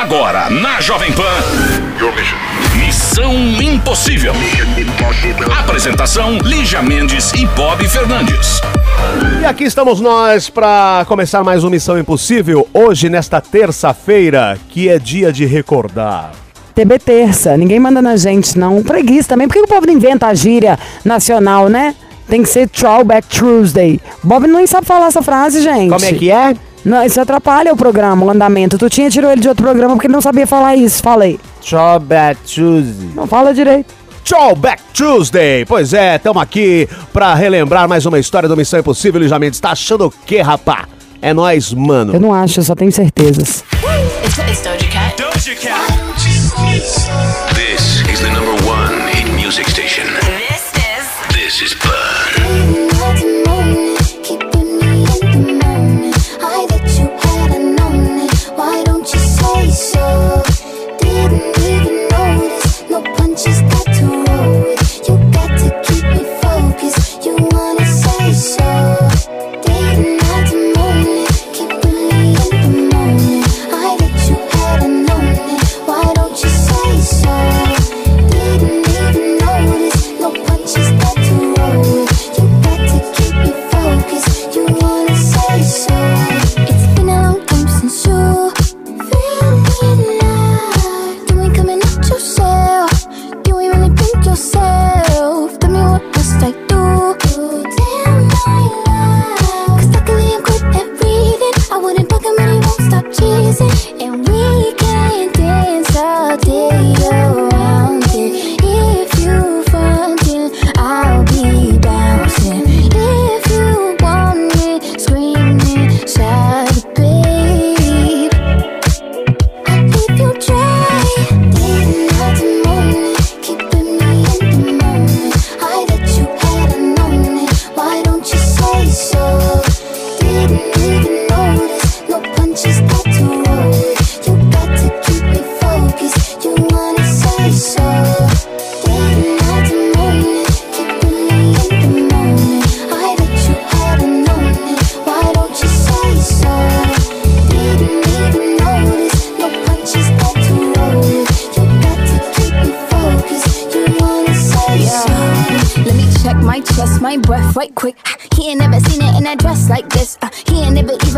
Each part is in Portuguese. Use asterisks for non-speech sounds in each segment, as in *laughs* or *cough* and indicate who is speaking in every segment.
Speaker 1: Agora, na Jovem Pan. Missão Impossível. Apresentação: Lígia Mendes e Bob Fernandes.
Speaker 2: E aqui estamos nós para começar mais uma Missão Impossível. Hoje, nesta terça-feira, que é dia de recordar.
Speaker 3: TB terça, ninguém manda na gente, não. Preguiça também. Por que o povo não inventa a gíria nacional, né? Tem que ser Throwback Tuesday. Bob não sabe falar essa frase, gente.
Speaker 2: Como é que é?
Speaker 3: Não, isso atrapalha o programa, o andamento. Tu tinha tirou ele de outro programa porque ele não sabia falar isso. Falei.
Speaker 2: Throwback Tuesday.
Speaker 3: Não fala direito.
Speaker 2: Throwback Tuesday. Pois é, estamos aqui para relembrar mais uma história do Missão Impossível. Lijamente, está achando o quê, rapá? É nós, mano.
Speaker 3: Eu não acho, eu só tenho certezas.
Speaker 4: It's, it's Doja Cat.
Speaker 1: This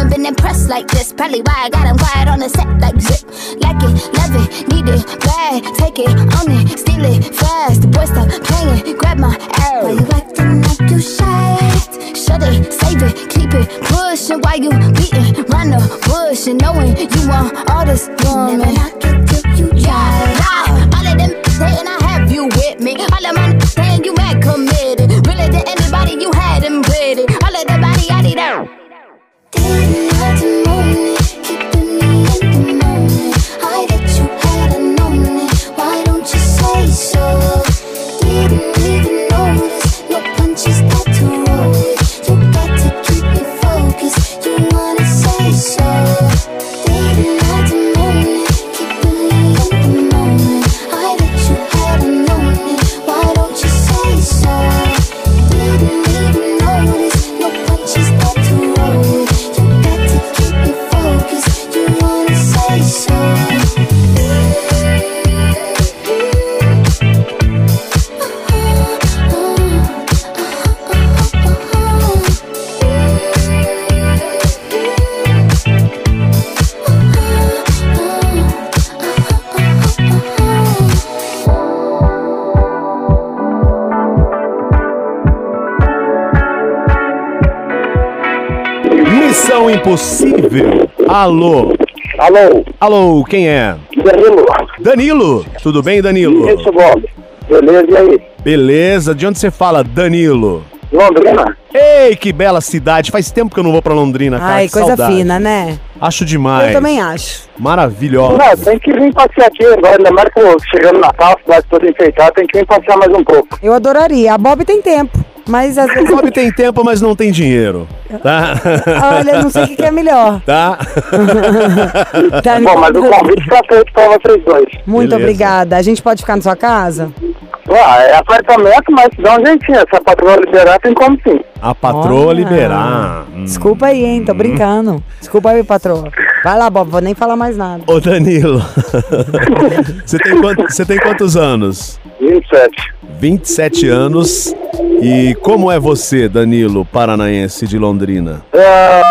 Speaker 5: never been impressed like this. Probably why I got him quiet on the set like zip. Like it, love it, need it, bad. Take it, own it, steal it, fast. The boy stop playing, grab my arrow.
Speaker 6: Why you acting like you shy?
Speaker 5: Shut it, save it, keep it, pushing Why you beating round the bush and knowing you want all this woman.
Speaker 6: Never knock it till you try.
Speaker 5: yeah. all of them saying I have you with me. All of my saying you mad committed. Really to anybody you had them pretty. All of the body I need out
Speaker 6: moment, not the moment
Speaker 2: Missão Impossível. Alô.
Speaker 7: Alô,
Speaker 2: Alô, quem é?
Speaker 7: Danilo.
Speaker 2: Danilo. Tudo bem, Danilo?
Speaker 7: Isso, Bob. Beleza, e aí?
Speaker 2: Beleza. De onde você fala, Danilo?
Speaker 7: Londrina?
Speaker 2: Ei, que bela cidade. Faz tempo que eu não vou pra Londrina, cara.
Speaker 3: Ai,
Speaker 2: que
Speaker 3: coisa
Speaker 2: saudade.
Speaker 3: fina, né?
Speaker 2: Acho demais.
Speaker 3: Eu também acho.
Speaker 2: Maravilhosa.
Speaker 7: Não, tem que vir passear aqui agora, ainda mais que eu chegando na Natal, a cidade toda enfeitada, tem que vir passear mais um pouco.
Speaker 3: Eu adoraria. A Bob tem tempo, mas às vezes.
Speaker 2: Bob tem tempo, mas não tem dinheiro. Tá?
Speaker 3: Olha, não sei o que, que é melhor.
Speaker 2: Tá? *laughs*
Speaker 3: Tá
Speaker 7: Bom, mas o convite tá feito pra vocês dois.
Speaker 3: Muito
Speaker 2: Beleza.
Speaker 3: obrigada. A gente pode ficar na sua casa?
Speaker 7: Ah, é apartamento, mas dá um jeitinho. Se a patroa liberar, tem como sim.
Speaker 2: A patroa
Speaker 3: Olha.
Speaker 2: liberar. Hum.
Speaker 3: Desculpa aí, hein? Tô brincando. Desculpa aí, patroa. Vai lá, Bob, vou nem falar mais nada.
Speaker 2: Ô Danilo, *laughs* você tem, quanto- você tem quantos anos?
Speaker 7: 27.
Speaker 2: 27 anos. E como é você, Danilo, paranaense de Londrina?
Speaker 7: É,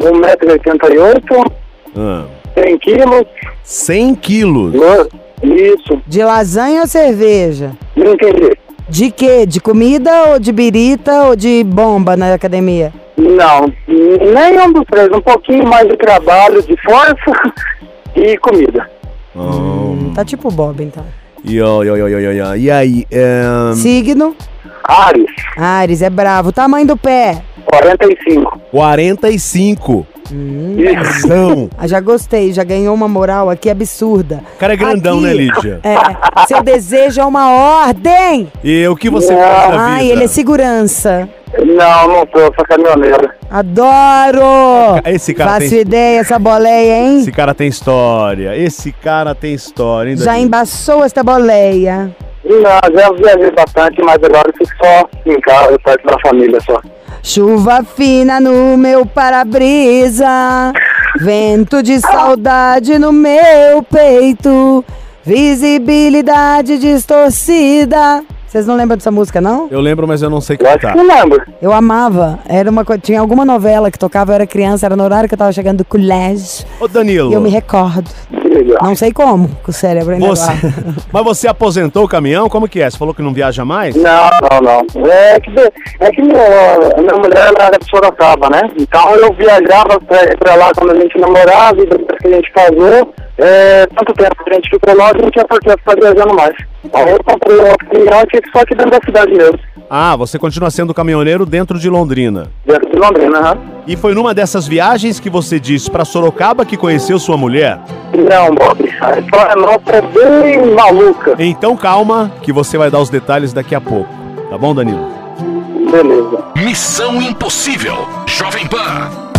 Speaker 7: 1,88m,
Speaker 2: Ah,
Speaker 7: 100 quilos.
Speaker 2: 100 quilos.
Speaker 7: Isso,
Speaker 3: De lasanha ou cerveja?
Speaker 7: não entendi.
Speaker 3: De quê? De comida ou de birita ou de bomba na academia?
Speaker 7: Não, nenhum dos três. Um pouquinho mais de trabalho, de força *laughs* e comida.
Speaker 2: Oh.
Speaker 3: Tá tipo Bob, então.
Speaker 2: E, ó, e, ó, e, ó, e, aí? É...
Speaker 3: Signo?
Speaker 7: Ares,
Speaker 3: Ares, é bravo. Tamanho do pé?
Speaker 7: 45.
Speaker 2: 45.
Speaker 7: Isso.
Speaker 2: Não.
Speaker 3: Ah, já gostei, já ganhou uma moral aqui absurda.
Speaker 2: O cara é grandão,
Speaker 3: Aqui,
Speaker 2: né, Lídia?
Speaker 3: É, seu desejo é uma ordem.
Speaker 2: E o que você
Speaker 7: Não.
Speaker 2: faz na
Speaker 3: Ai,
Speaker 2: vida?
Speaker 3: ele é segurança.
Speaker 7: Não, não sou, sou caminhoneiro.
Speaker 3: Adoro!
Speaker 2: Esse cara
Speaker 3: Faço
Speaker 2: tem-
Speaker 3: ideia essa boleia, hein?
Speaker 2: Esse cara tem história. Esse cara tem história, hein,
Speaker 3: Já embaçou esta boleia.
Speaker 7: Não, já viajei bastante, mas agora fico só em casa, perto da família só.
Speaker 3: Chuva fina no meu para-brisa, vento de saudade no meu peito, visibilidade distorcida. Vocês não lembram dessa música, não?
Speaker 2: Eu lembro, mas eu não sei
Speaker 7: Eu acho
Speaker 2: cantar.
Speaker 7: que não lembro.
Speaker 3: Eu amava. Era uma co- tinha alguma novela que tocava, eu era criança, era no horário que eu tava chegando do colégio.
Speaker 2: Ô, Danilo.
Speaker 3: E eu me recordo.
Speaker 7: Que legal.
Speaker 3: Não sei como, com o cérebro ainda
Speaker 2: Você...
Speaker 3: lá. *laughs*
Speaker 2: Mas você aposentou o caminhão? Como que é? Você falou que não viaja mais?
Speaker 7: Não, não, não. É que, é que minha, minha mulher ela era de Sorocaba, né? Então eu viajava pra, pra lá quando a gente namorava e depois que a gente casou, é, tanto tempo que a gente ficou longe, não tinha por que ficar viajando mais. Aí eu comprei um fica só aqui dentro da cidade mesmo,
Speaker 2: Ah, você continua sendo caminhoneiro dentro de Londrina.
Speaker 7: dentro de Londrina, aham.
Speaker 2: E foi numa dessas viagens que você disse pra Sorocaba que conheceu sua mulher?
Speaker 7: Não, Bob, a história nossa é bem maluca.
Speaker 2: Então calma, que você vai dar os detalhes daqui a pouco. Tá bom, Danilo?
Speaker 7: Beleza.
Speaker 8: Missão Impossível. Jovem Pan.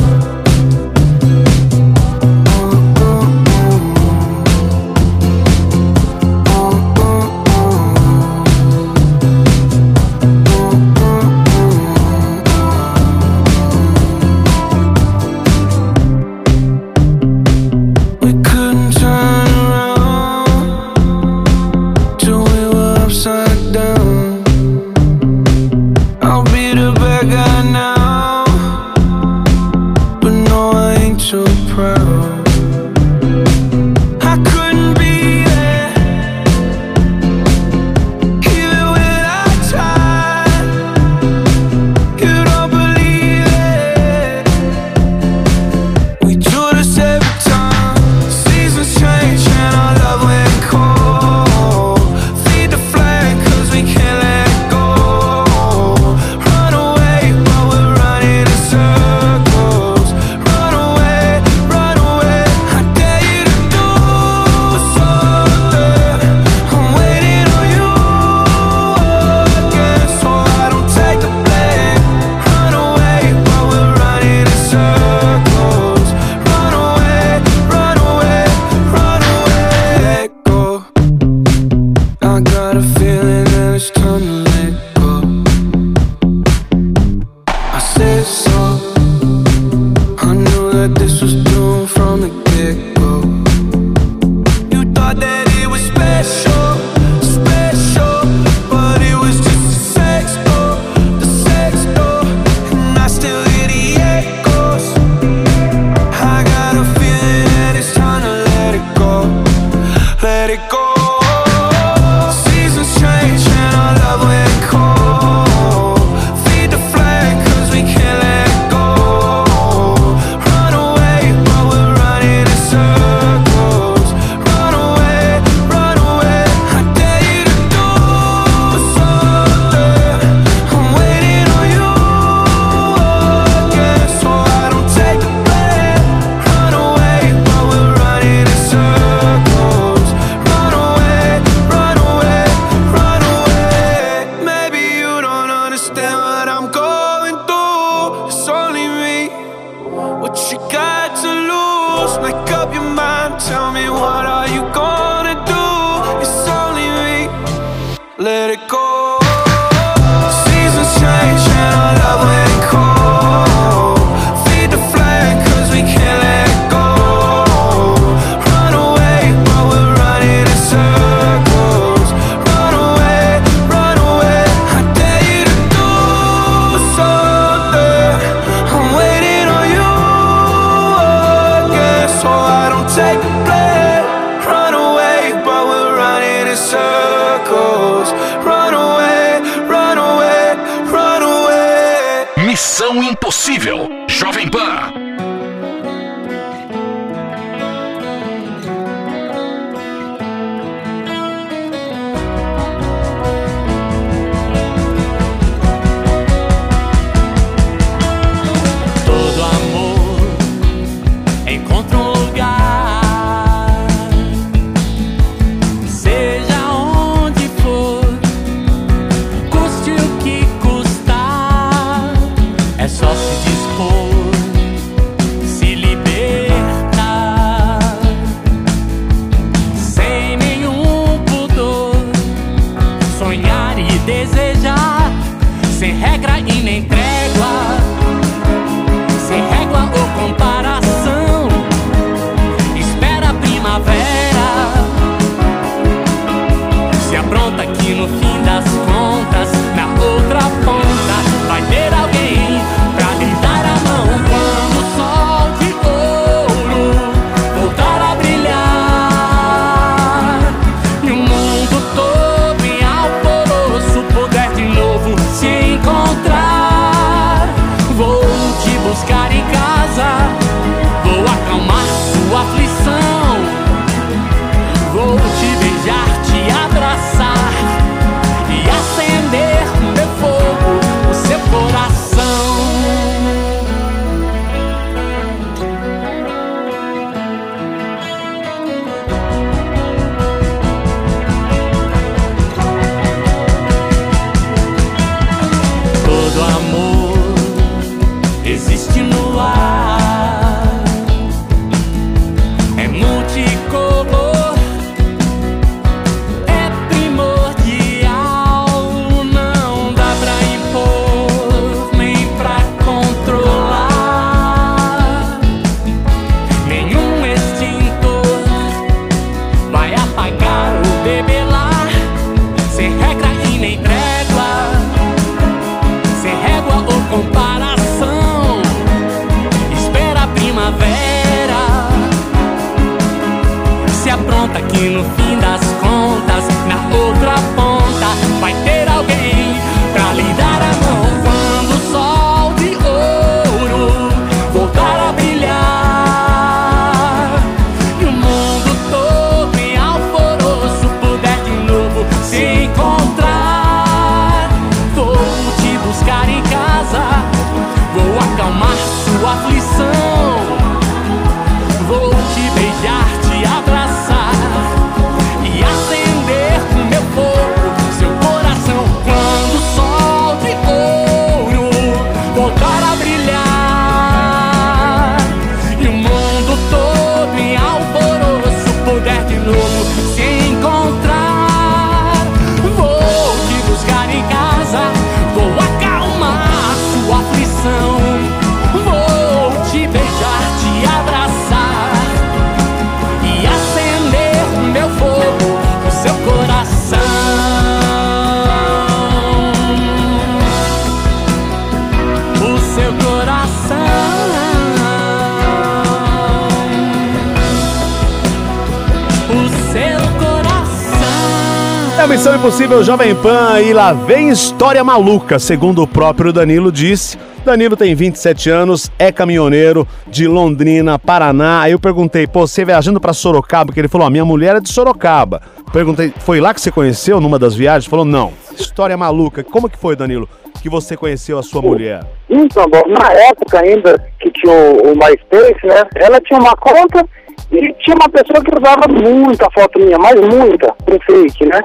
Speaker 2: Missão Impossível Jovem Pan e lá vem história maluca, segundo o próprio Danilo disse. Danilo tem 27 anos, é caminhoneiro de Londrina, Paraná. Aí eu perguntei, pô, você viajando pra Sorocaba? Que ele falou, a minha mulher é de Sorocaba. Perguntei, foi lá que você conheceu numa das viagens? Falou, não. História maluca. Como que foi, Danilo, que você conheceu a sua mulher?
Speaker 7: Então, na época ainda que tinha o, o MySpace, né? Ela tinha uma conta e tinha uma pessoa que usava muita foto minha, mas muita, com fake, né?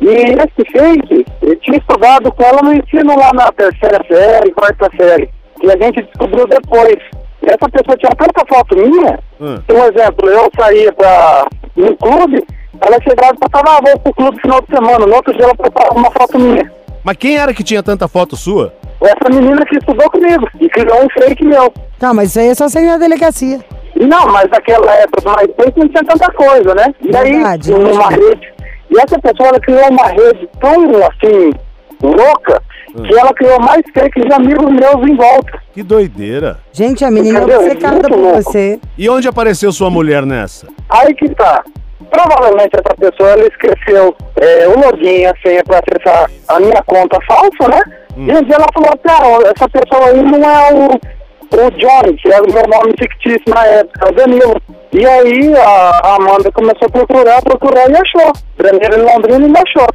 Speaker 7: E esse fake, eu tinha estudado com ela no ensino lá na terceira série, quarta série. E a gente descobriu depois. Essa pessoa tinha tanta foto minha,
Speaker 2: Hum.
Speaker 7: por exemplo, eu saía pra, no clube, ela chegava e passava, ah, vou pro clube no final de semana. No outro dia ela postava uma foto minha.
Speaker 2: Mas quem era que tinha tanta foto sua?
Speaker 7: Essa menina que estudou comigo e criou um fake meu.
Speaker 3: Tá, mas isso aí é só você ir na delegacia.
Speaker 7: Não, mas naquela época do MySpace não tinha tanta coisa, né? E aí,
Speaker 3: Verdade,
Speaker 7: uma
Speaker 3: verdade.
Speaker 7: rede. E essa pessoa ela criou uma rede tão, assim, louca, que ela criou mais fake de amigos meus em volta.
Speaker 2: Que doideira.
Speaker 3: Gente, a menina
Speaker 7: Entendeu?
Speaker 3: cara
Speaker 7: Muito
Speaker 3: por
Speaker 7: louco.
Speaker 3: você.
Speaker 2: E onde apareceu sua mulher nessa?
Speaker 7: Aí que tá. Provavelmente essa pessoa ela esqueceu é, o login e a senha pra acessar a minha conta falsa, né? E um dia ela falou, cara, essa pessoa aí não é o, o Johnny, que era o meu nome fictício na época, o Danilo. E aí a, Amanda começou a procurar, procurar e achou. Primeiro em Londrina e me achou.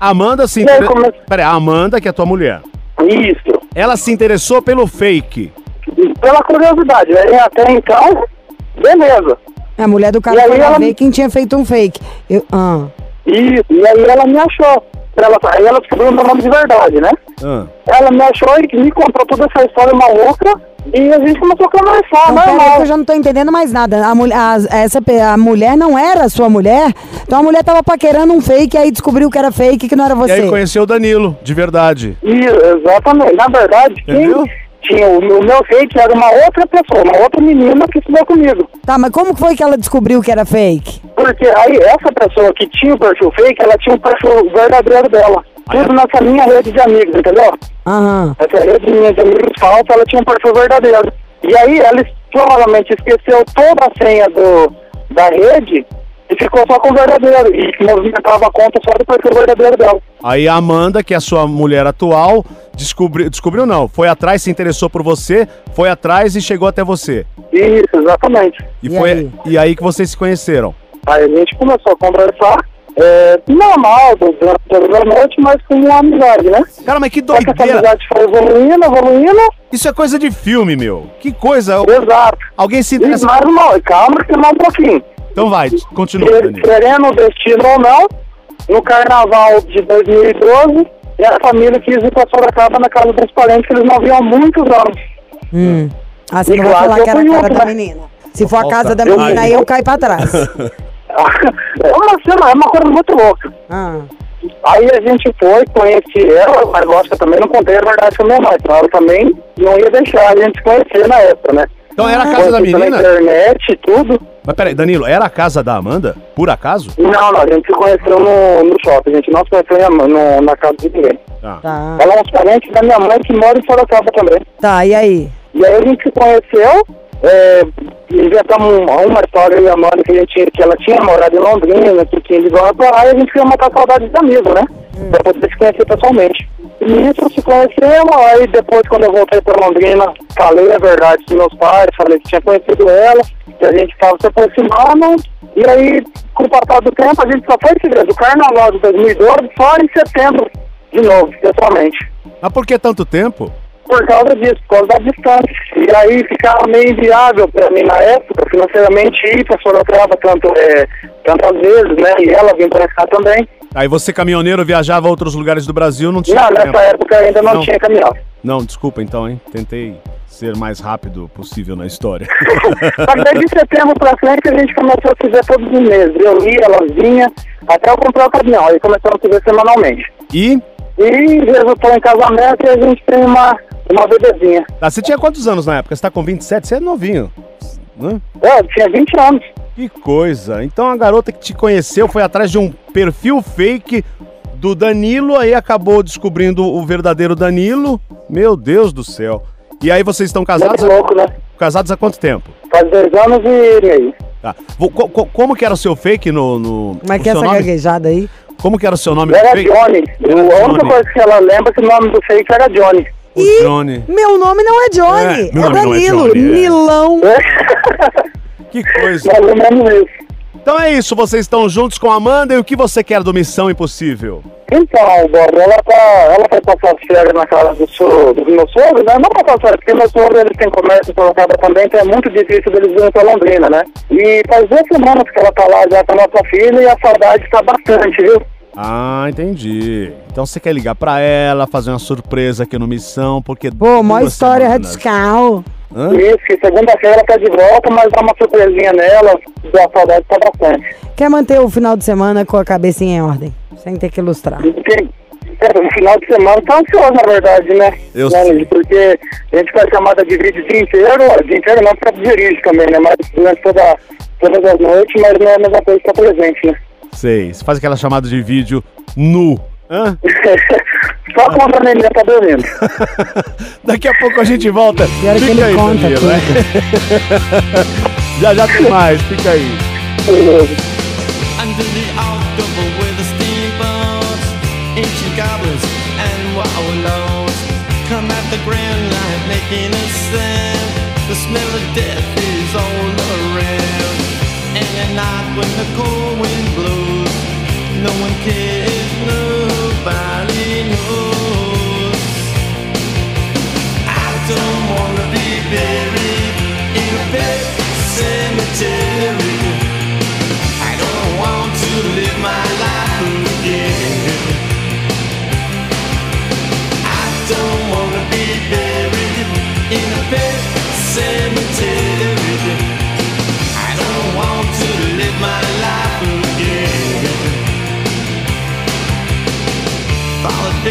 Speaker 2: Amanda se interessou.
Speaker 7: come-
Speaker 2: Peraí, a Amanda, que é tua mulher.
Speaker 7: Isso.
Speaker 2: Ela se interessou pelo fake.
Speaker 7: Pela curiosidade. Aí até então, beleza.
Speaker 3: A mulher do
Speaker 7: E
Speaker 3: cara
Speaker 7: aí
Speaker 3: foi
Speaker 7: ela-
Speaker 3: ver quem tinha feito um fake. Eu, ah.
Speaker 7: Isso. E aí ela me achou. Ela, aí ela descobriu o meu nome de verdade, né?
Speaker 2: Ah.
Speaker 7: Ela me achou e me contou toda essa história maluca e a gente começou a conversar,
Speaker 3: pera aí
Speaker 7: normal.
Speaker 3: que eu já não tô entendendo mais nada. A, mulher- a- essa, a mulher não era a sua mulher? Então a mulher tava paquerando um fake, aí descobriu que era fake, que não era
Speaker 2: E
Speaker 3: você.
Speaker 2: aí conheceu o Danilo, de verdade.
Speaker 7: E, exatamente. Na verdade,
Speaker 2: Entendeu?
Speaker 7: quem tinha o, meu- o meu fake era uma outra pessoa, uma outra menina que estudou comigo.
Speaker 3: Tá, mas como que foi que ela descobriu que era fake?
Speaker 7: Porque aí essa pessoa que tinha o perfil fake, ela tinha o perfil verdadeiro dela. Tudo nessa minha rede de amigos, entendeu?
Speaker 3: Aham.
Speaker 7: Essa rede minha de amigos falsa, ela tinha um perfil verdadeiro. E aí ela provavelmente esqueceu toda a senha do, da rede e ficou só com o verdadeiro. E movimentava a conta só do perfil verdadeiro dela.
Speaker 2: Aí a Amanda, que é a sua mulher atual, descobriu, descobriu não, foi atrás, se interessou por você, foi atrás e chegou até você.
Speaker 7: Isso, exatamente.
Speaker 2: E,
Speaker 3: E
Speaker 2: foi
Speaker 3: aí?
Speaker 2: e aí que vocês se conheceram.
Speaker 7: Aí a gente começou a conversar, é, normal, a noite, mas com uma amizade, né?
Speaker 2: Cara, mas que
Speaker 7: Só que essa
Speaker 2: doideira.
Speaker 7: amizade foi evoluindo, evoluindo,
Speaker 2: Isso é coisa de filme, meu. Que coisa.
Speaker 7: exato.
Speaker 2: Alguém se
Speaker 7: E
Speaker 2: interessa.
Speaker 7: mais uma, calma que mais um pouquinho.
Speaker 2: Então vai, continua, Danilo.
Speaker 7: Querendo o destino ou não, no carnaval de 2012, a família quis ir pra Sorocaba na casa dos parentes que eles não viam há muitos anos.
Speaker 3: Hum. Ah, você
Speaker 7: E
Speaker 3: não vai
Speaker 7: claro
Speaker 3: falar
Speaker 7: que
Speaker 3: era a
Speaker 7: outra,
Speaker 3: da menina. Se for a casa da menina, aí eu caio pra trás. *laughs*
Speaker 7: É uma cena, é uma coisa muito louca.
Speaker 3: Ah.
Speaker 7: Aí a gente foi, conheci ela, mas lógico, eu também não contei a verdade pra minha mãe, então ela também não ia deixar a gente se conhecer na época, né?
Speaker 2: Então era a casa da
Speaker 7: Conheci pela
Speaker 2: menina?
Speaker 7: internet e tudo.
Speaker 2: Mas peraí, Danilo, era a casa da Amanda? Por acaso?
Speaker 7: Não, não, a gente se conheceu no, no shopping, a gente não se conheceu na- no- na casa de ninguém.
Speaker 2: Tá.
Speaker 3: Tá.
Speaker 7: Ela é uns parentes da minha mãe que mora em Sorocaba também.
Speaker 3: Tá, e aí?
Speaker 7: E aí a gente se conheceu, é, inventamos uma, uma história e a Amanda que, a gente, que ela tinha morado em Londrina, que tinha ido lá pra lá, e a gente queria matar saudades de amigos, né? Pra poder se conhecer pessoalmente. E nisso se conhecemos, aí depois quando eu voltei pra Londrina, falei a verdade dos meus pais, falei que tinha conhecido ela, que a gente estava se aproximando, e aí, com o passar do tempo, a gente só foi se ver do carnaval de 2012 só em setembro, de novo, pessoalmente
Speaker 2: Mas por que tanto tempo?
Speaker 7: Por causa disso, por causa da distância. E aí ficava meio inviável para mim na época, financeiramente, ir para Sorocaba tanto, é, tantas vezes, né? E ela vir para cá também.
Speaker 2: Aí você, caminhoneiro, viajava a outros lugares do Brasil, não tinha
Speaker 7: Não,
Speaker 2: tempo.
Speaker 7: nessa época ainda não,
Speaker 2: Não.
Speaker 7: tinha caminhão.
Speaker 2: Não, desculpa então, hein? Tentei ser mais rápido possível na história.
Speaker 7: Que daí de setembro pra frente a gente começou a ver todos os meses. Eu ia, ela vinha, até eu comprar o caminhão. Aí começamos a ver semanalmente.
Speaker 2: e
Speaker 7: E resultou em casamento e a gente tem uma, uma bebezinha.
Speaker 2: tá, você tinha quantos anos na época? Você tá com 27? Você é novinho. Né?
Speaker 7: É, eu tinha 20 anos.
Speaker 2: Que coisa. Então a garota que te conheceu foi atrás de um perfil fake do Danilo, aí acabou descobrindo o verdadeiro Danilo. Meu Deus do céu. E aí vocês estão casados?
Speaker 7: Muito louco, né?
Speaker 2: Casados há quanto tempo?
Speaker 7: Faz dois anos e meio.
Speaker 2: Tá. Vo- co- co- como que era o seu fake no. no
Speaker 3: Como é que é essa
Speaker 2: nome?
Speaker 3: gaguejada aí?
Speaker 2: Como que era o seu nome no
Speaker 7: Era
Speaker 2: fake?
Speaker 7: Johnny.
Speaker 2: Era
Speaker 7: a única coisa que ela lembra é que o nome do fake era Johnny.
Speaker 2: O
Speaker 3: Ih,
Speaker 2: Johnny.
Speaker 3: Meu nome não é Johnny,
Speaker 2: É,
Speaker 3: é,
Speaker 2: meu não é
Speaker 3: Danilo,
Speaker 2: Johnny, é.
Speaker 3: Nilão. *laughs*
Speaker 2: Que coisa.
Speaker 7: Mais ou menos isso.
Speaker 2: Então é isso, vocês estão juntos com a Amanda e o que você quer do Missão Impossível?
Speaker 7: Então, Bob, ela tá. Ela foi passar as férias na casa do, so, do meu sogro, né? Não pra passar, porque meu sogro eles têm comércio Sorocaba também, então é muito difícil deles virem pra Londrina, né? E faz duas semanas que ela tá lá já com a nossa filha e a saudade tá bastante, viu?
Speaker 2: Ah, entendi. Então você quer ligar pra ela, fazer uma surpresa aqui no Missão, porque.
Speaker 3: Pô, mó
Speaker 2: duas
Speaker 3: história radical.
Speaker 2: Hã?
Speaker 7: Isso, que segunda-feira ela tá de volta, mas dá uma surpresinha nela, a saudade tá bastante.
Speaker 3: Quer manter o final de semana com a cabecinha em ordem, sem ter que ilustrar.
Speaker 7: Porque, é, no final de semana tá ansioso, na verdade, né?
Speaker 2: Eu
Speaker 7: Né,
Speaker 2: sei.
Speaker 7: Porque a gente faz chamada de vídeo o dia inteiro, o dia inteiro não, porque dirige também, né? Mas durante toda, todas as noites, mas não é a mesma coisa que tá presente, né?
Speaker 2: Sei. Você faz aquela chamada de vídeo nu. Hã? *laughs*
Speaker 7: Só quando a neném tá dormindo. *laughs*
Speaker 2: Daqui a pouco a gente volta.
Speaker 3: E que
Speaker 2: Fica
Speaker 3: ele
Speaker 2: aí,
Speaker 3: conta,
Speaker 2: Danilo, né? *laughs* Já já tem mais, fica aí.
Speaker 9: Under the October with the steamboats, ancient goblins and wallows come at the grand line making a sound. The smell of death is all around. And at night when the cold wind blows, no one cares, nobody knows. I don't wanna be buried in a pet cemetery. I don't want to live my life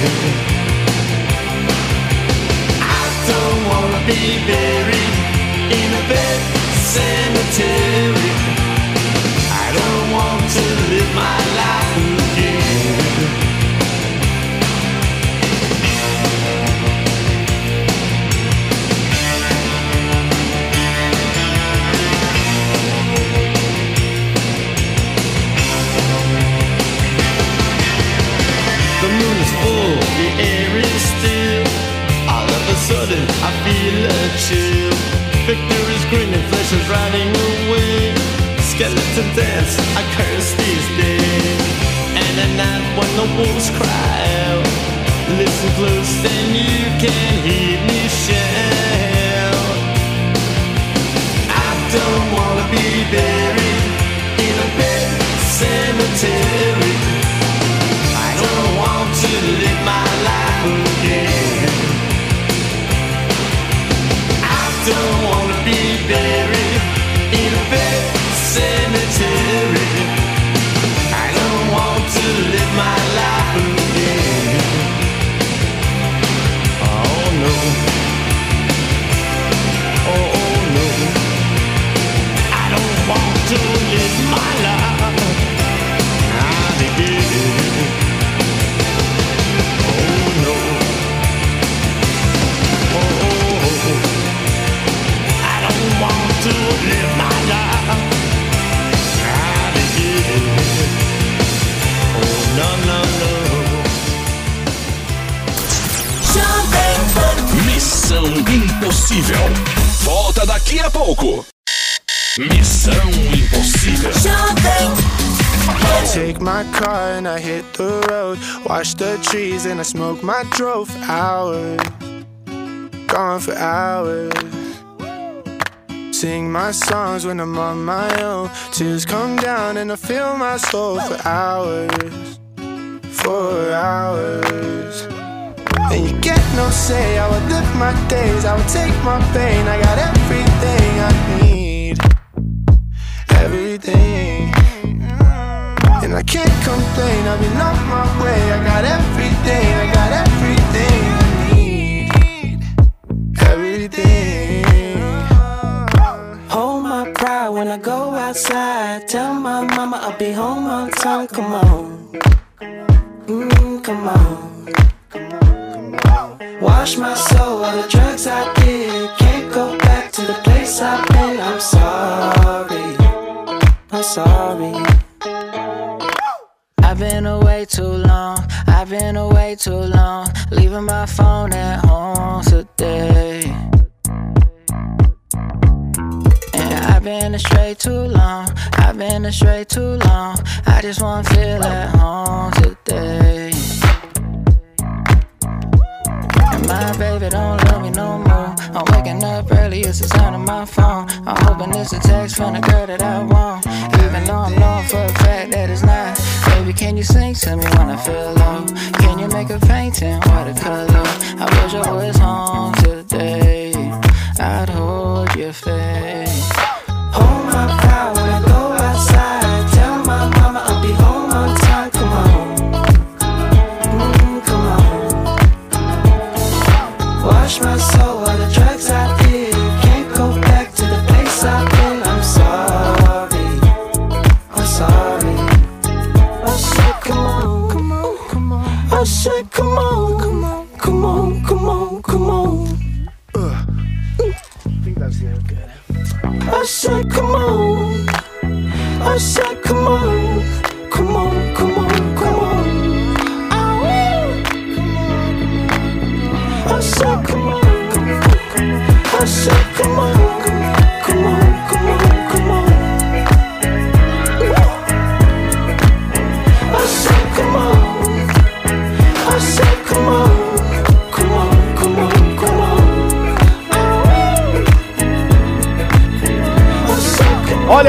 Speaker 9: I don't wanna be buried listen close my
Speaker 10: car and I hit the road. Watch the trees and I smoke my drove hours. Gone for hours. Sing my songs when I'm on my own. Tears come down and I feel my soul for hours. For hours. And you get no say. I would live my days. I would take my pain. I got everything I need. Everything. And I can't complain, I've been on my way. I got everything, I got everything I need. Everything.
Speaker 11: Hold my pride when I go outside. Tell my mama I'll be home on time. Come on. Mm, come on. Wash my soul, all the drugs I did. Can't go back to the place I've been. I'm sorry. I'm sorry. Been away too long. I've been away too long. Leaving my phone at home today. And I've been astray too long. I've been astray too long. I just wanna feel at home today. And my baby don't love me no more. I'm waking up early, it's the sound of my phone. I'm hoping it's a text from the girl that I want. Even though I'm knowing for a fact that it's not. Baby, can you sing to me when I feel low? Can you make a painting watercolor? I wish I was home today. I'd hold your face.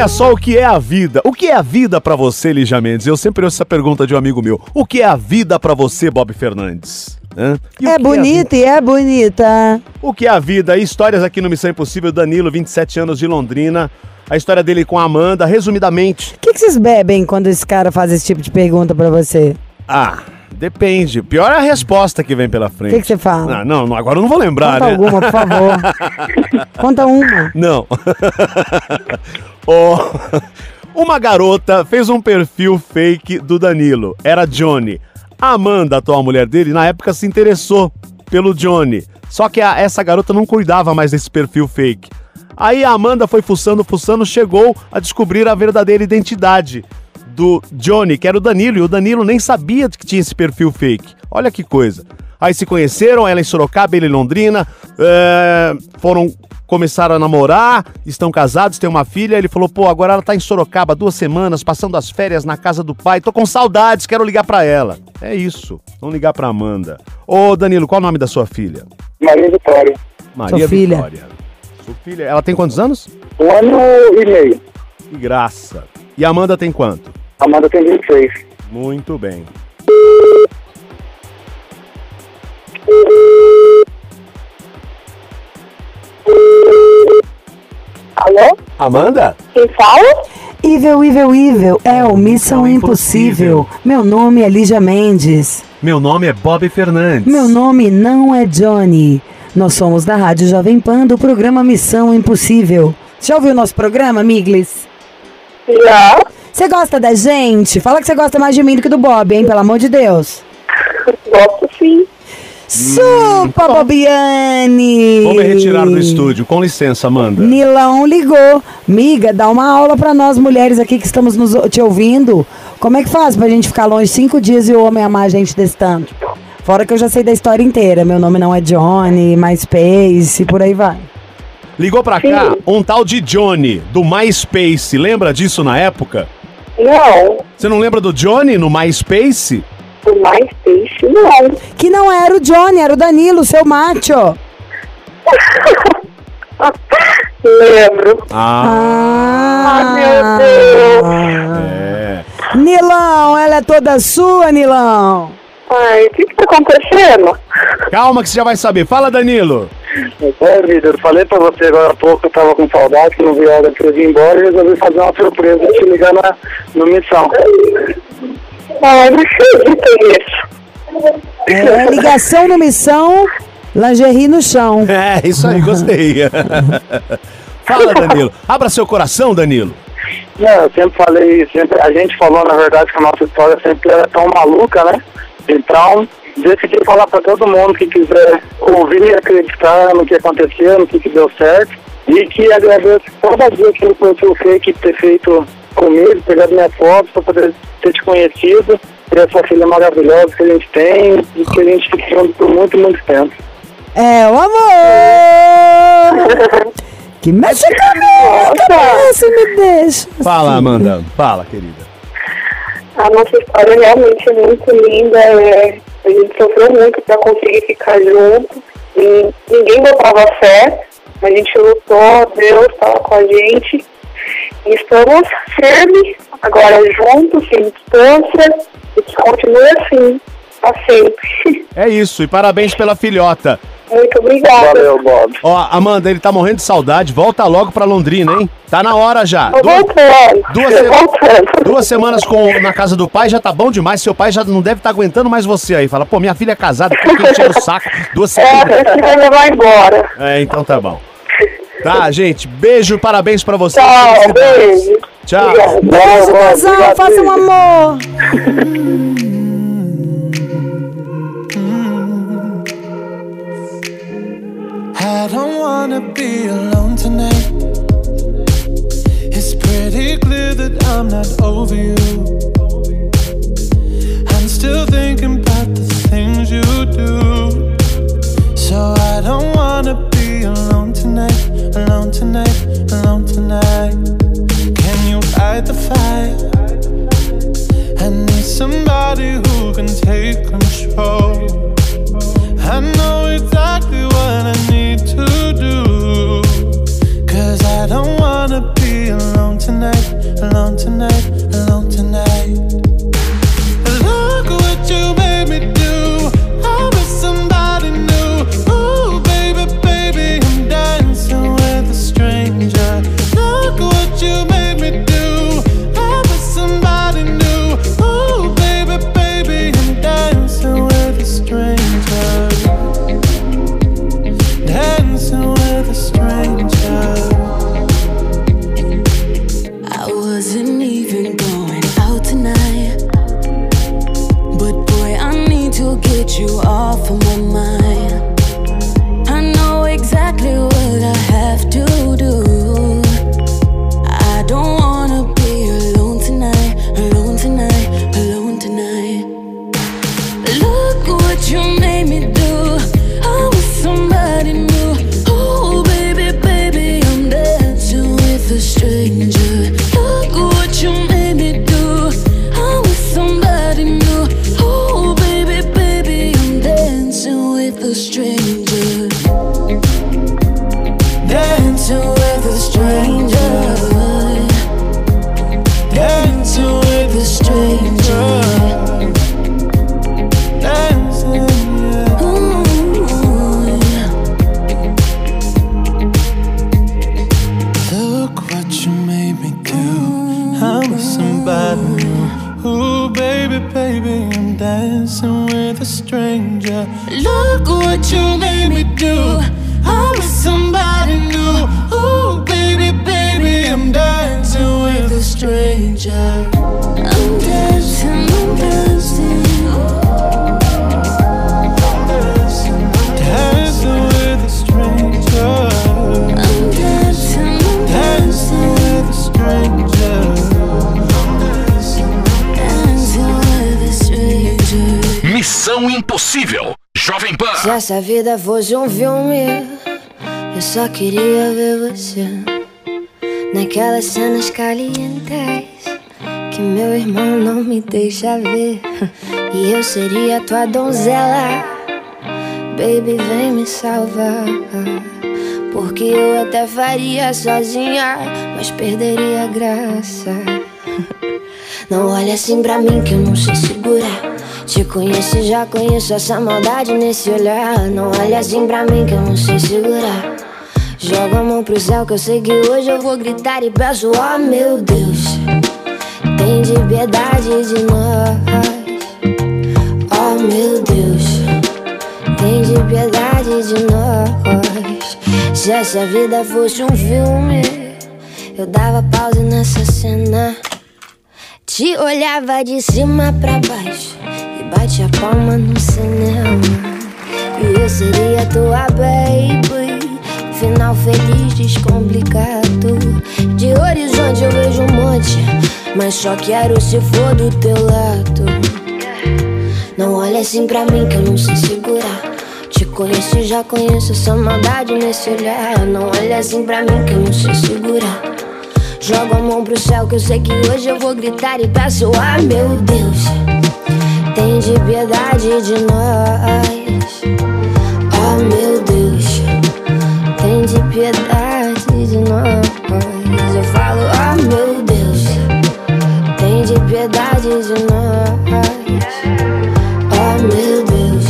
Speaker 2: Olha só o que é a vida. O que é a vida pra você, Lígia Mendes? Eu sempre ouço essa pergunta de um amigo meu. O que é a vida pra você, Bob Fernandes?
Speaker 3: É
Speaker 2: a
Speaker 3: bonita e é bonita.
Speaker 2: O que é a vida? Histórias aqui no Missão Impossível. Danilo, 27 anos de Londrina. A história dele com a Amanda, resumidamente.
Speaker 3: O que, que vocês bebem quando esse cara faz esse tipo de pergunta pra você?
Speaker 2: Ah, depende. Pior é a resposta que vem pela
Speaker 3: O
Speaker 2: frente.
Speaker 3: que, que você fala?
Speaker 2: Ah, não, não, agora eu não vou lembrar,
Speaker 3: Conta
Speaker 2: né?
Speaker 3: alguma, por favor. *laughs* Conta uma.
Speaker 2: Não. *laughs* Ó, uma garota fez um perfil fake do Danilo. Era Johnny. A Amanda, a atual mulher dele, na época se interessou pelo Johnny. Só que a- essa garota não cuidava mais desse perfil fake. Aí a Amanda foi fuçando, fuçando, chegou a descobrir a verdadeira identidade do Johnny, que era o Danilo, e o Danilo nem sabia que tinha esse perfil fake. Olha que coisa. Aí se conheceram, ela em Sorocaba, ele em Londrina, é, foram começaram a namorar, estão casados, têm uma filha. Ele falou: pô, agora ela tá em Sorocaba duas semanas, passando as férias na casa do pai. Tô com saudades, quero ligar pra ela. É isso. Vamos ligar pra Amanda. Ô, Danilo, qual o nome da sua filha?
Speaker 7: Maria Vitória.
Speaker 2: Maria
Speaker 3: Sua filha.
Speaker 2: Vitória. Sua filha, ela tem quantos anos?
Speaker 7: Um ano e meio.
Speaker 2: Que graça. E a Amanda tem quanto?
Speaker 7: Amanda tem 26.
Speaker 2: Muito bem.
Speaker 12: Alô?
Speaker 2: Amanda?
Speaker 12: Quem fala?
Speaker 3: Evil, evil, evil é o Missão Impossível. Meu nome é Lígia Mendes.
Speaker 2: Meu nome é Bob Fernandes.
Speaker 3: Meu nome não é Johnny. Nós somos da Rádio Jovem Pan do programa Missão Impossível. Já ouviu nosso programa, Miglis?
Speaker 12: Já.
Speaker 3: Você gosta da gente? Fala que você gosta mais de mim do que do Bob, hein? Pelo amor de Deus.
Speaker 12: Gosto sim.
Speaker 3: Supa, Bobiane!
Speaker 2: Vou me retirar do estúdio. Com licença, Amanda.
Speaker 3: Nilão ligou. Miga, dá uma aula pra nós mulheres aqui que estamos nos, te ouvindo. Como é que faz pra gente ficar longe cinco dias e o homem amar a gente desse tanto? Fora que eu já sei da história inteira. Meu nome não é Johnny, MySpace, e por aí vai.
Speaker 2: Ligou pra cá um tal de Johnny, do MySpace. Lembra disso na época?
Speaker 12: Não.
Speaker 2: Você não lembra do Johnny no MySpace?
Speaker 12: O mais peixe, não.
Speaker 3: Que não era o Johnny, era o Danilo, seu macho. *laughs*
Speaker 12: Lembro.
Speaker 2: Ah,
Speaker 12: Ah, meu Deus.
Speaker 2: é.
Speaker 3: Nilão, ela é toda sua, Nilão.
Speaker 12: Ai, o que que tá acontecendo?
Speaker 2: Calma que você já vai saber. Fala, Danilo.
Speaker 7: É, líder, falei pra você agora há pouco que eu tava com saudade, que não vi a hora que eu vir embora e resolvi fazer uma surpresa te ligar na, no missão.
Speaker 12: Ai, não acredito nisso.
Speaker 3: É, ligação no missão, lingerie no chão. *laughs*
Speaker 2: É, isso aí, gostei. *laughs* Fala, Danilo. Abra seu coração, Danilo.
Speaker 7: Não, eu sempre falei, sempre, a gente falou na verdade que a nossa história sempre era tão maluca, né? Então, decidi falar pra todo mundo que quiser ouvir e acreditar no que aconteceu, no que, que deu certo. E que agradeço cada dia que ele perfil fake ter feito comigo, pegado minha foto pra poder ter te conhecido, ter essa filha maravilhosa que a gente tem e que a gente fica junto por muito, muito tempo.
Speaker 3: É o amor *laughs* que mexe com a minha cabeça me deixa.
Speaker 2: Fala, Amanda. Fala, querida.
Speaker 12: A nossa história realmente é muito linda. é, a gente sofreu muito para conseguir ficar junto. E ninguém botava fé. A gente lutou, Deus estava com a gente. E estamos firmes, agora juntos, sem distância. E
Speaker 13: Continue assim, pra sempre. *laughs*
Speaker 2: É isso, e parabéns pela filhota.
Speaker 13: Muito obrigada.
Speaker 7: Valeu, Bob.
Speaker 2: Ó, Amanda, ele tá morrendo de saudade. Volta logo pra Londrina, hein? Tá na hora já.
Speaker 13: Tô
Speaker 2: Duas, se- duas semanas com, na casa do pai já tá bom demais. Seu pai já não deve estar aguentando mais você aí. Fala, pô, minha filha é casada, fica enchendo o saco. Duas
Speaker 13: É,
Speaker 2: semanas.
Speaker 13: que vai levar embora.
Speaker 2: É, então tá bom. Tá, gente. Beijo, parabéns pra você.
Speaker 13: Tchau, beijo.
Speaker 2: Tchau.
Speaker 13: Obrigado.
Speaker 3: Beijo, casal, faça um amor.
Speaker 10: I don't wanna be alone tonight. It's pretty clear that I'm not over you. I'm still thinking about the things you do. So I don't wanna be alone tonight, alone tonight, alone tonight. Can you fight the fire? I need somebody who can take control. I know exactly what I need to tonight, alone tonight, alone tonight. Stranger. Look what you made me do.
Speaker 12: Se essa vida fosse um filme, eu só queria ver você naquelas cenas calientes que meu irmão não me deixa ver. E eu seria tua donzela, baby, vem me salvar. Porque eu até faria sozinha, mas perderia a graça. Não olha assim pra mim que eu não sei segurar. Te conheço já conheço essa maldade nesse olhar. Não olha assim pra mim que eu não sei segurar. Joga a mão pro céu que eu sei que hoje eu vou gritar e peço, oh meu Deus, tem de piedade de nós. Oh meu Deus, tem de piedade de nós. Se essa vida fosse um filme, eu dava pausa nessa cena. Te olhava de cima pra baixo bate a palma no cinema. E eu seria tua baby. Final feliz, descomplicado. De horizonte eu vejo um monte, mas só quero se for do teu lado. Não olha assim pra mim que eu não sei segurar. Te conheço já conheço essa maldade nesse olhar. Não olha assim pra mim que eu não sei segurar. Joga a mão pro céu que eu sei que hoje eu vou gritar e peço, ah meu Deus, tem de piedade de nós. Oh meu Deus, tem de piedade de nós. Eu falo, oh meu Deus, tem de piedade de nós. Oh meu Deus,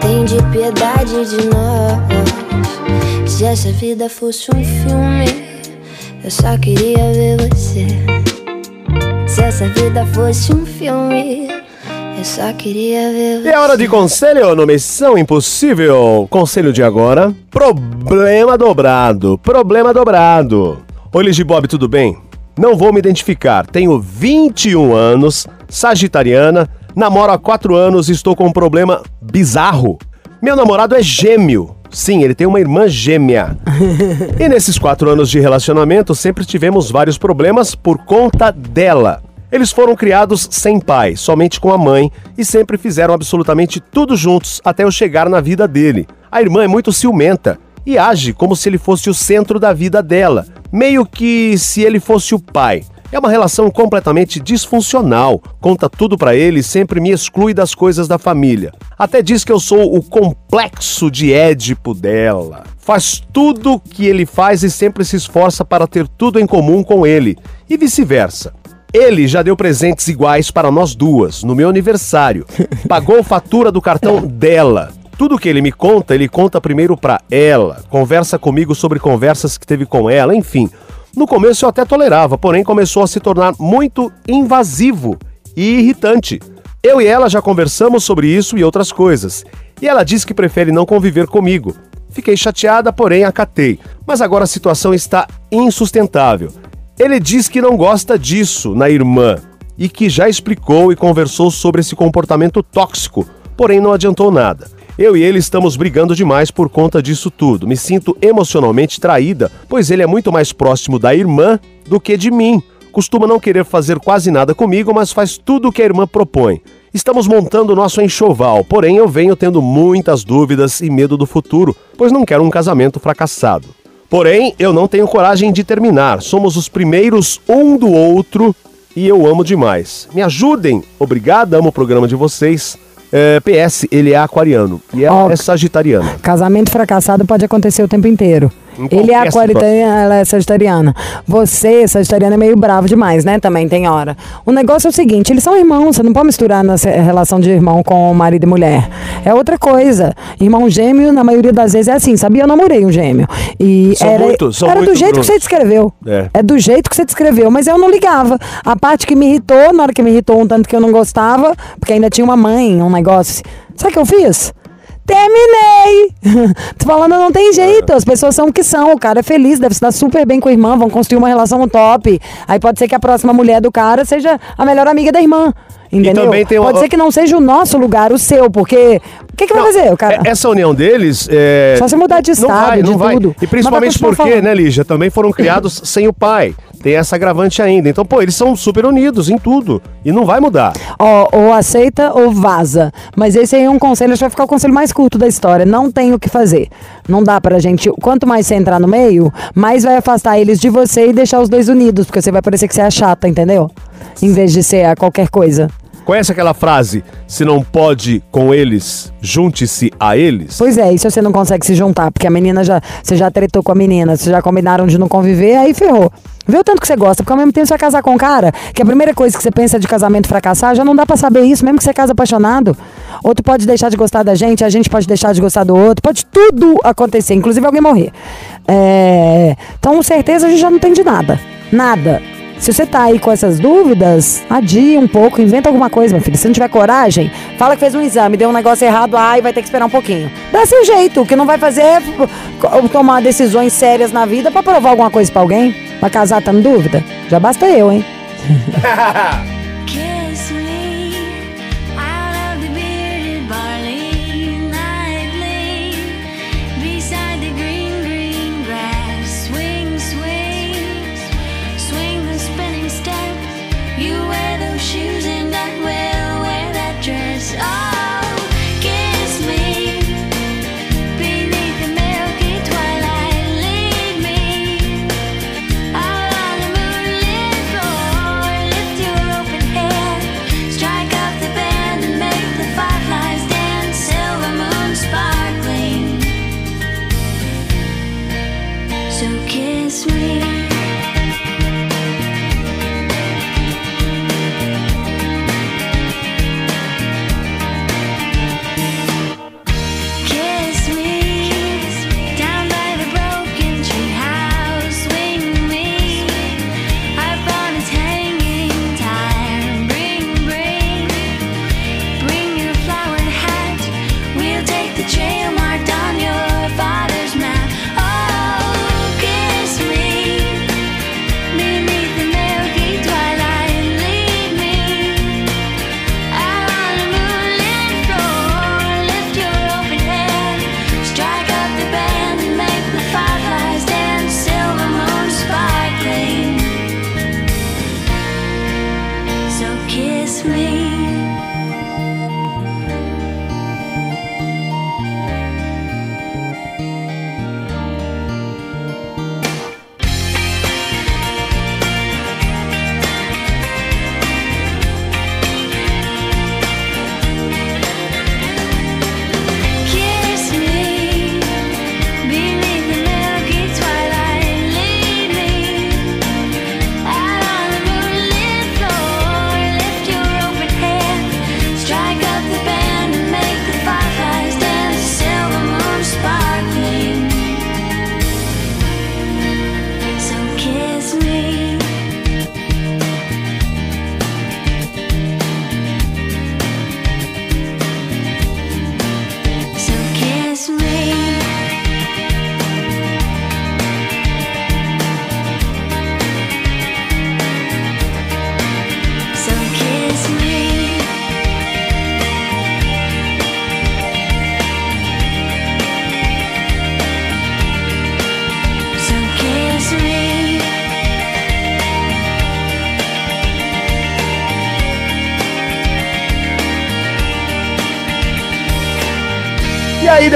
Speaker 12: tem de piedade de nós. Se essa vida fosse um filme, eu só queria ver você. Se essa vida fosse um filme eu só queria ver você.
Speaker 2: E é hora de conselho no Missão Impossível. Conselho de agora: problema dobrado. Problema dobrado. Oi, Ligi Bob, tudo bem? Não vou me identificar. Tenho 21 anos, sagitariana, namoro há 4 anos e estou com um problema bizarro. Meu namorado é gêmeo. Sim, ele tem uma irmã gêmea. *laughs* E nesses quatro anos de relacionamento, sempre tivemos vários problemas por conta dela. Eles foram criados sem pai, somente com a mãe, e sempre fizeram absolutamente tudo juntos até eu chegar na vida dele. A irmã é muito ciumenta e age como se ele fosse o centro da vida dela, meio que se ele fosse o pai. É uma relação completamente disfuncional. Conta tudo pra ele e sempre me exclui das coisas da família. Até diz que eu sou o complexo de Édipo dela. Faz tudo que ele faz e sempre se esforça para ter tudo em comum com ele, e vice-versa. Ele já deu presentes iguais para nós duas, no meu aniversário. *laughs* Pagou fatura do cartão dela. Tudo que ele me conta, ele conta primeiro pra ela. Conversa comigo sobre conversas que teve com ela, enfim. No começo eu até tolerava, porém começou a se tornar muito invasivo e irritante. Eu e ela já conversamos sobre isso e outras coisas. E ela diz que prefere não conviver comigo. Fiquei chateada, porém acatei. Mas agora a situação está insustentável. Ele diz que não gosta disso na irmã e que já explicou e conversou sobre esse comportamento tóxico, porém não adiantou nada. Eu e ele estamos brigando demais por conta disso tudo. Me sinto emocionalmente traída, pois ele é muito mais próximo da irmã do que de mim. Costuma não querer fazer quase nada comigo, mas faz tudo o que a irmã propõe. Estamos montando nosso enxoval, porém eu venho tendo muitas dúvidas e medo do futuro, pois não quero um casamento fracassado. Porém, eu não tenho coragem de terminar. Somos os primeiros um do outro e eu amo demais. Me ajudem. Obrigado, amo o programa de vocês. É, PS, ele é aquariano e ela
Speaker 3: Ó,
Speaker 2: é sagitariana.
Speaker 3: Casamento fracassado pode acontecer o tempo inteiro. Ele é
Speaker 2: qualquer
Speaker 3: aquariana, ela é sagitariana. Você, sagitariana, é meio bravo demais, né? Também tem hora. O negócio é o seguinte, eles são irmãos, você não pode misturar nessa relação de irmão com marido e mulher. É outra coisa. Irmão gêmeo, na maioria das vezes, é assim, sabia? Eu namorei um gêmeo. E
Speaker 2: São
Speaker 3: era,
Speaker 2: muito- são
Speaker 3: era do
Speaker 2: muito
Speaker 3: jeito que você descreveu.
Speaker 2: É.
Speaker 3: É do jeito que você descreveu, mas eu não ligava. A parte que me irritou, na hora que me irritou um tanto que eu não gostava, porque ainda tinha uma mãe, um negócio. Sabe o que eu fiz? Terminei! *laughs* Tô falando, não tem jeito. As pessoas são o que são. O cara é feliz, deve se dar super bem com a irmã, vão construir uma relação top. Aí pode ser que a próxima mulher do cara seja a melhor amiga da irmã. Entendeu?
Speaker 2: tem uma-
Speaker 3: Pode ser que não seja o nosso lugar, o seu, porque. O que, que vai fazer? O cara.
Speaker 2: É- Essa união deles. É...
Speaker 3: Só se mudar de
Speaker 2: não
Speaker 3: estado,
Speaker 2: vai,
Speaker 3: de
Speaker 2: não vai.
Speaker 3: tudo.
Speaker 2: E principalmente
Speaker 3: vai
Speaker 2: porque,
Speaker 3: falando.
Speaker 2: né, Lígia, também foram criados *laughs* sem o pai. Tem essa agravante ainda. Então, pô, eles são super unidos em tudo. E não vai mudar.
Speaker 3: Ó, ou aceita ou vaza. Mas esse aí é um conselho, acho que vai ficar o conselho mais curto da história. Não tem o que fazer. Não dá pra gente. Quanto mais você entrar no meio, mais vai afastar eles de você e deixar os dois unidos, porque você vai parecer que você é a chata, entendeu? Em vez de ser a qualquer coisa.
Speaker 2: Conhece aquela frase? Se não pode com eles, junte-se a eles?
Speaker 3: Pois é, e se você não consegue se juntar, porque a menina já. Você já tretou com a menina, vocês já combinaram de não conviver, aí ferrou. Vê o tanto que você gosta, porque ao mesmo tempo você vai casar com um cara, que a primeira coisa que você pensa de casamento fracassar, já não dá pra saber isso, mesmo que você casa apaixonado. Outro pode deixar de gostar da gente, a gente pode deixar de gostar do outro, pode tudo acontecer, inclusive alguém morrer. É, Então, certeza a gente já não tem de nada. Nada. Se você tá aí com essas dúvidas, adia um pouco, inventa alguma coisa, meu filho. Se não tiver coragem, fala que fez um exame, deu um negócio errado, ai, vai ter que esperar um pouquinho. Dá seu jeito. O que não vai fazer é tomar decisões sérias na vida pra provar alguma coisa pra alguém. Pra casar, tá em dúvida? Já basta eu, hein? *laughs*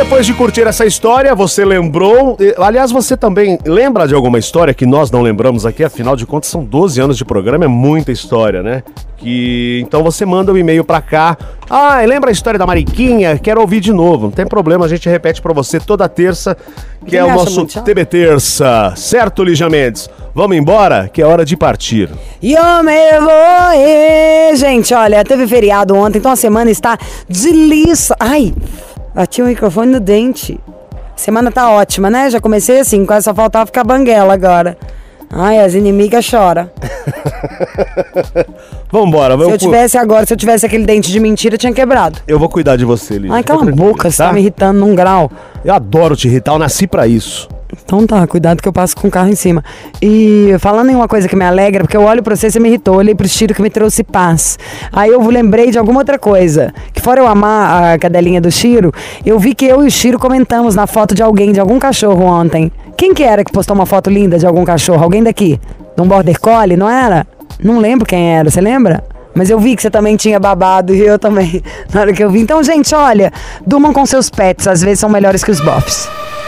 Speaker 2: depois de curtir essa história, você lembrou. Aliás, você também lembra de alguma história que nós não lembramos aqui? Afinal de contas, são 12 anos de programa, é muita história, né? Que então você manda um e-mail pra cá. Ah, lembra a história da Mariquinha? Quero ouvir de novo. Não tem problema, a gente repete pra você toda terça, que é o nosso? TB Terça. Certo, Lígia Mendes? Vamos embora, que é hora de partir.
Speaker 3: Yo me voy. Gente, olha, teve feriado ontem, então a semana está de liça. Ai, bati o microfone no dente. Semana tá ótima, né? Já comecei assim, quase só faltava ficar banguela agora. Ai, as inimigas choram. *laughs*
Speaker 2: Vambora,
Speaker 3: Se
Speaker 2: vamos
Speaker 3: eu tivesse agora, se eu tivesse aquele dente de mentira, tinha quebrado.
Speaker 2: Eu vou cuidar de você, Lígia.
Speaker 3: Ai, cala a boca, você tá me irritando num grau.
Speaker 2: Eu adoro te irritar, eu nasci pra isso.
Speaker 3: Então tá, cuidado que eu passo com o carro em cima. E falando em uma coisa que me alegra, porque eu olho pra você, você me irritou, olhei pro Chiro que me trouxe paz. Aí eu lembrei de alguma outra coisa. Que fora eu amar a cadelinha do Chiro, eu vi que eu e o Chiro comentamos na foto de alguém, de algum cachorro ontem. Quem que era que postou uma foto linda de algum cachorro? Alguém daqui? De um border collie, não era? Não lembro quem era, você lembra? Mas eu vi que você também tinha babado e eu também, *laughs* na hora que eu vi. Então, gente, olha, durmam com seus pets, às vezes são melhores que os bofs.